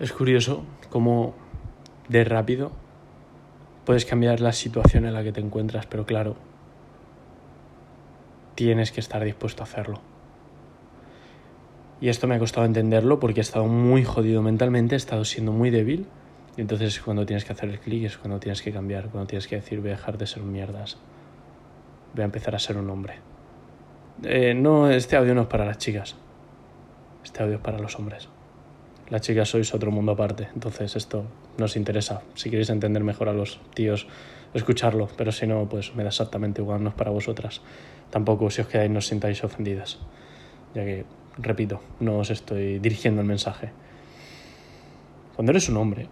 Es curioso cómo de rápido puedes cambiar la situación en la que te encuentras, pero claro, tienes que estar dispuesto a hacerlo. Y esto me ha costado entenderlo porque he estado muy jodido mentalmente, he estado siendo muy débil. Y entonces cuando tienes que hacer el clic es cuando tienes que cambiar, cuando tienes que decir voy a dejar de ser un mierdas. Voy a empezar a ser un hombre. Eh, no, este audio no es para las chicas. Este audio es para los hombres. Las chicas sois otro mundo aparte, entonces esto nos interesa. Si queréis entender mejor a los tíos, escucharlo, pero si no, pues me da exactamente igual, no es para vosotras. Tampoco si os quedáis no os sintáis ofendidas, ya que, repito, no os estoy dirigiendo el mensaje. Cuando eres un hombre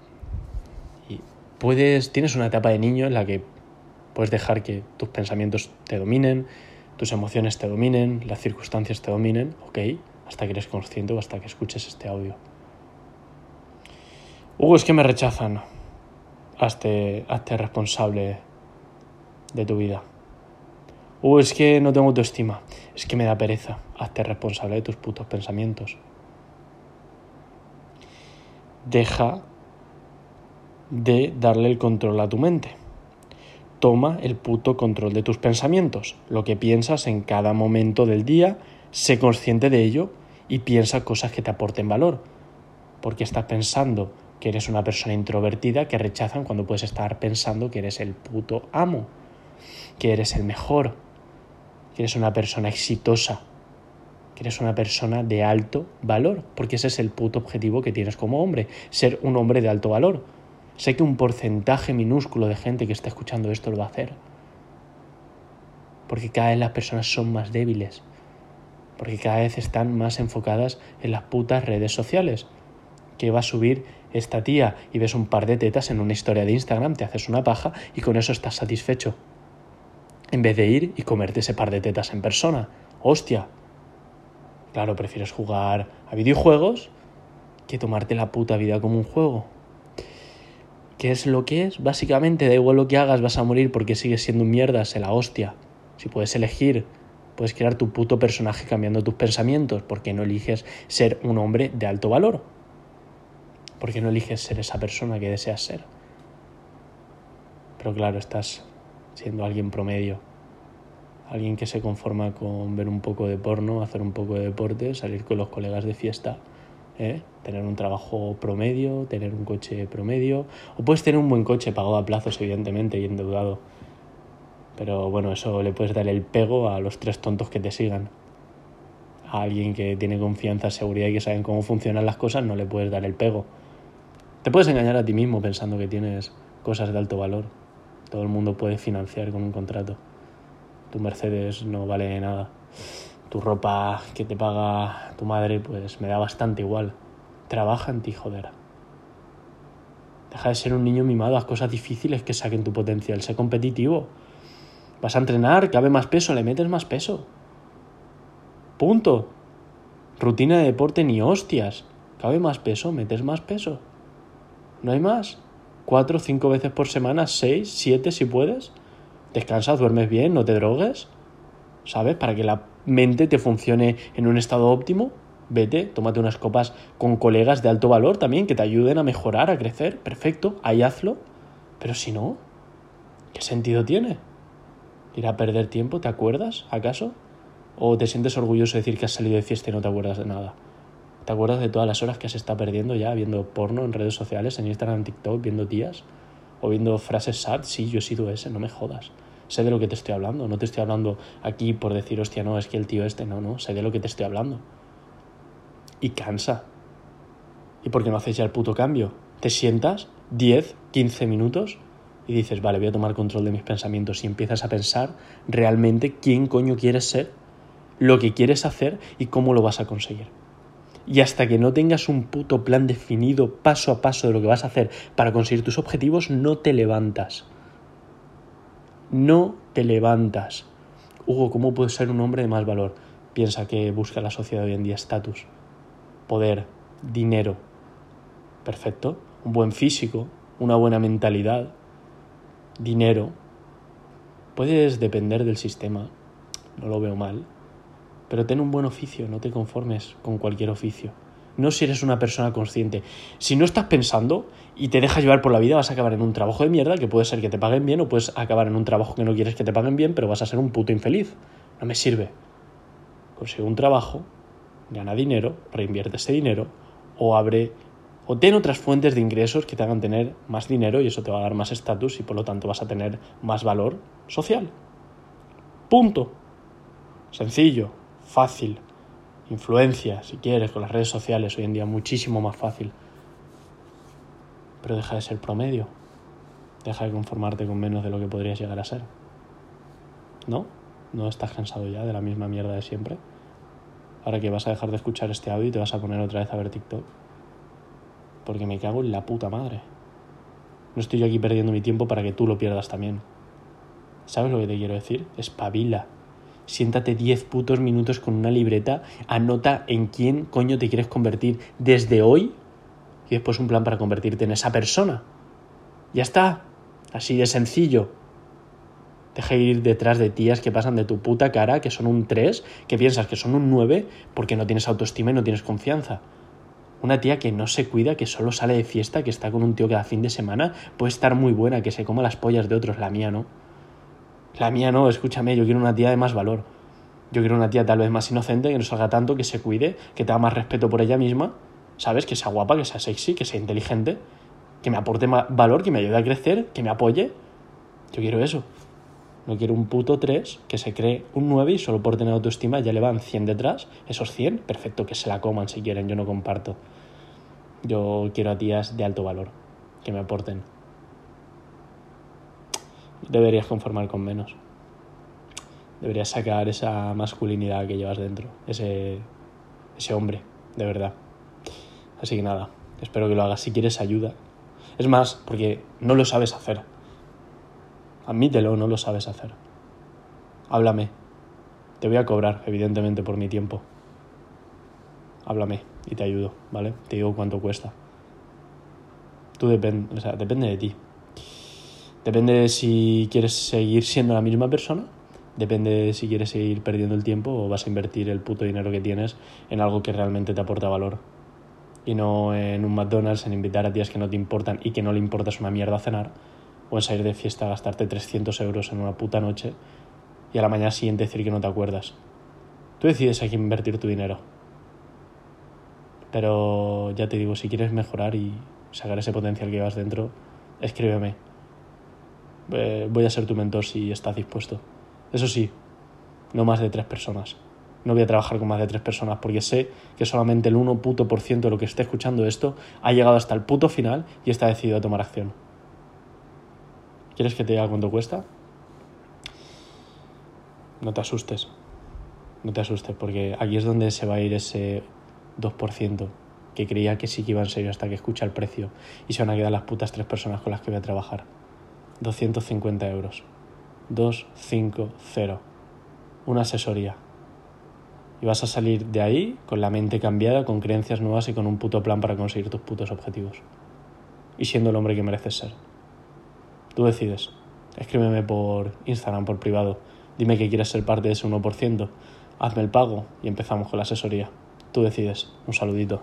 y puedes, tienes una etapa de niño en la que puedes dejar que tus pensamientos te dominen, tus emociones te dominen, las circunstancias te dominen, ok, hasta que eres consciente o hasta que escuches este audio. Hugo, es que me rechazan. Hazte, hazte responsable de tu vida. Hugo, es que no tengo autoestima. Es que me da pereza. Hazte responsable de tus putos pensamientos. Deja de darle el control a tu mente. Toma el puto control de tus pensamientos. Lo que piensas en cada momento del día, sé consciente de ello y piensa cosas que te aporten valor. Porque estás pensando que eres una persona introvertida que rechazan cuando puedes estar pensando que eres el puto amo, que eres el mejor, que eres una persona exitosa, que eres una persona de alto valor, porque ese es el puto objetivo que tienes como hombre, ser un hombre de alto valor. Sé que un porcentaje minúsculo de gente que está escuchando esto lo va a hacer, porque cada vez las personas son más débiles, porque cada vez están más enfocadas en las putas redes sociales, que va a subir esta tía y ves un par de tetas en una historia de Instagram, te haces una paja y con eso estás satisfecho. En vez de ir y comerte ese par de tetas en persona. Hostia. Claro, prefieres jugar a videojuegos que tomarte la puta vida como un juego. ¿Qué es lo que es? Básicamente, da igual lo que hagas, vas a morir porque sigues siendo un mierda, se la hostia. Si puedes elegir, puedes crear tu puto personaje cambiando tus pensamientos, porque no eliges ser un hombre de alto valor. ¿Por qué no eliges ser esa persona que deseas ser? Pero claro, estás siendo alguien promedio. Alguien que se conforma con ver un poco de porno, hacer un poco de deporte, salir con los colegas de fiesta, ¿eh? tener un trabajo promedio, tener un coche promedio. O puedes tener un buen coche pagado a plazos, evidentemente, y endeudado. Pero bueno, eso le puedes dar el pego a los tres tontos que te sigan a alguien que tiene confianza, seguridad y que saben cómo funcionan las cosas, no le puedes dar el pego. Te puedes engañar a ti mismo pensando que tienes cosas de alto valor. Todo el mundo puede financiar con un contrato. Tu Mercedes no vale nada. Tu ropa que te paga tu madre, pues me da bastante igual. Trabaja en ti, joder. Deja de ser un niño mimado, haz cosas difíciles que saquen tu potencial. Sé competitivo. Vas a entrenar, cabe más peso, le metes más peso. Punto. Rutina de deporte ni hostias. Cabe más peso, metes más peso. No hay más. Cuatro, cinco veces por semana, seis, siete si puedes. Descansas, duermes bien, no te drogues. ¿Sabes? Para que la mente te funcione en un estado óptimo. Vete, tómate unas copas con colegas de alto valor también que te ayuden a mejorar, a crecer. Perfecto, ahí hazlo. Pero si no, ¿qué sentido tiene? ¿Ir a perder tiempo? ¿Te acuerdas, acaso? ¿O te sientes orgulloso de decir que has salido de fiesta y no te acuerdas de nada? ¿Te acuerdas de todas las horas que has estado perdiendo ya viendo porno en redes sociales, en Instagram, en TikTok, viendo tías? ¿O viendo frases sad? Sí, yo he sido ese, no me jodas. Sé de lo que te estoy hablando. No te estoy hablando aquí por decir, hostia, no, es que el tío este, no, no. Sé de lo que te estoy hablando. Y cansa. ¿Y por qué no haces ya el puto cambio? Te sientas 10, 15 minutos y dices, vale, voy a tomar control de mis pensamientos y empiezas a pensar realmente quién coño quieres ser, lo que quieres hacer y cómo lo vas a conseguir. Y hasta que no tengas un puto plan definido paso a paso de lo que vas a hacer para conseguir tus objetivos, no te levantas. No te levantas. Hugo, ¿cómo puedes ser un hombre de más valor? Piensa que busca la sociedad hoy en día estatus, poder, dinero. Perfecto. Un buen físico, una buena mentalidad, dinero. Puedes depender del sistema, no lo veo mal, pero ten un buen oficio, no te conformes con cualquier oficio. no si eres una persona consciente. Si no estás pensando y te dejas llevar por la vida, vas a acabar en un trabajo de mierda que puede ser que te paguen bien o puedes acabar en un trabajo que no quieres que te paguen bien, pero vas a ser un puto infeliz. No me sirve. Consigue un trabajo, gana dinero, reinvierte ese dinero o abre o ten otras fuentes de ingresos que te hagan tener más dinero y eso te va a dar más estatus y por lo tanto vas a tener más valor social. Punto. Sencillo, fácil. Influencia, si quieres, con las redes sociales hoy en día muchísimo más fácil. Pero deja de ser promedio. Deja de conformarte con menos de lo que podrías llegar a ser. ¿No? ¿No estás cansado ya de la misma mierda de siempre? Ahora que vas a dejar de escuchar este audio y te vas a poner otra vez a ver TikTok porque me cago en la puta madre. No estoy yo aquí perdiendo mi tiempo para que tú lo pierdas también. ¿Sabes lo que te quiero decir? Espabila. Siéntate 10 putos minutos con una libreta, anota en quién coño te quieres convertir desde hoy y después un plan para convertirte en esa persona. Ya está. Así de sencillo. Deja de ir detrás de tías que pasan de tu puta cara, que son un 3, que piensas que son un 9 porque no tienes autoestima y no tienes confianza. Una tía que no se cuida, que solo sale de fiesta, que está con un tío cada fin de semana, puede estar muy buena, que se coma las pollas de otros. La mía no. La mía no, escúchame, yo quiero una tía de más valor. Yo quiero una tía tal vez más inocente, que no salga tanto, que se cuide, que tenga más respeto por ella misma, ¿sabes? Que sea guapa, que sea sexy, que sea inteligente, que me aporte valor, que me ayude a crecer, que me apoye. Yo quiero eso. No quiero un puto 3 que se cree un 9 y solo por tener autoestima ya le van 100 detrás. Esos 100, perfecto, que se la coman si quieren, yo no comparto. Yo quiero a tías de alto valor, que me aporten. Deberías conformar con menos. Deberías sacar esa masculinidad que llevas dentro, ese, ese hombre, de verdad. Así que nada, espero que lo hagas. Si quieres ayuda, es más, porque no lo sabes hacer. Admítelo, no lo sabes hacer. Háblame. Te voy a cobrar, evidentemente, por mi tiempo. Háblame y te ayudo, ¿vale? Te digo cuánto cuesta. Tú depende, o sea, depende de ti. Depende de si quieres seguir siendo la misma persona, depende de si quieres seguir perdiendo el tiempo o vas a invertir el puto dinero que tienes en algo que realmente te aporta valor. Y no en un McDonald's, en invitar a tías que no te importan y que no le importas una mierda a cenar, o en salir de fiesta a gastarte 300 euros en una puta noche y a la mañana siguiente decir que no te acuerdas. Tú decides a quién invertir tu dinero. Pero ya te digo, si quieres mejorar y sacar ese potencial que llevas dentro, escríbeme. Eh, voy a ser tu mentor si estás dispuesto. Eso sí, no más de tres personas. No voy a trabajar con más de tres personas porque sé que solamente el 1 puto por ciento de lo que esté escuchando esto ha llegado hasta el puto final y está decidido a tomar acción. ¿Quieres que te diga cuánto cuesta? No te asustes. No te asustes, porque aquí es donde se va a ir ese 2% que creía que sí que iba en serio hasta que escucha el precio y se van a quedar las putas tres personas con las que voy a trabajar. 250 euros. 250. Una asesoría. Y vas a salir de ahí con la mente cambiada, con creencias nuevas y con un puto plan para conseguir tus putos objetivos. Y siendo el hombre que mereces ser. Tú decides. Escríbeme por Instagram, por privado. Dime que quieres ser parte de ese 1%. Hazme el pago y empezamos con la asesoría. Tú decides. Un saludito.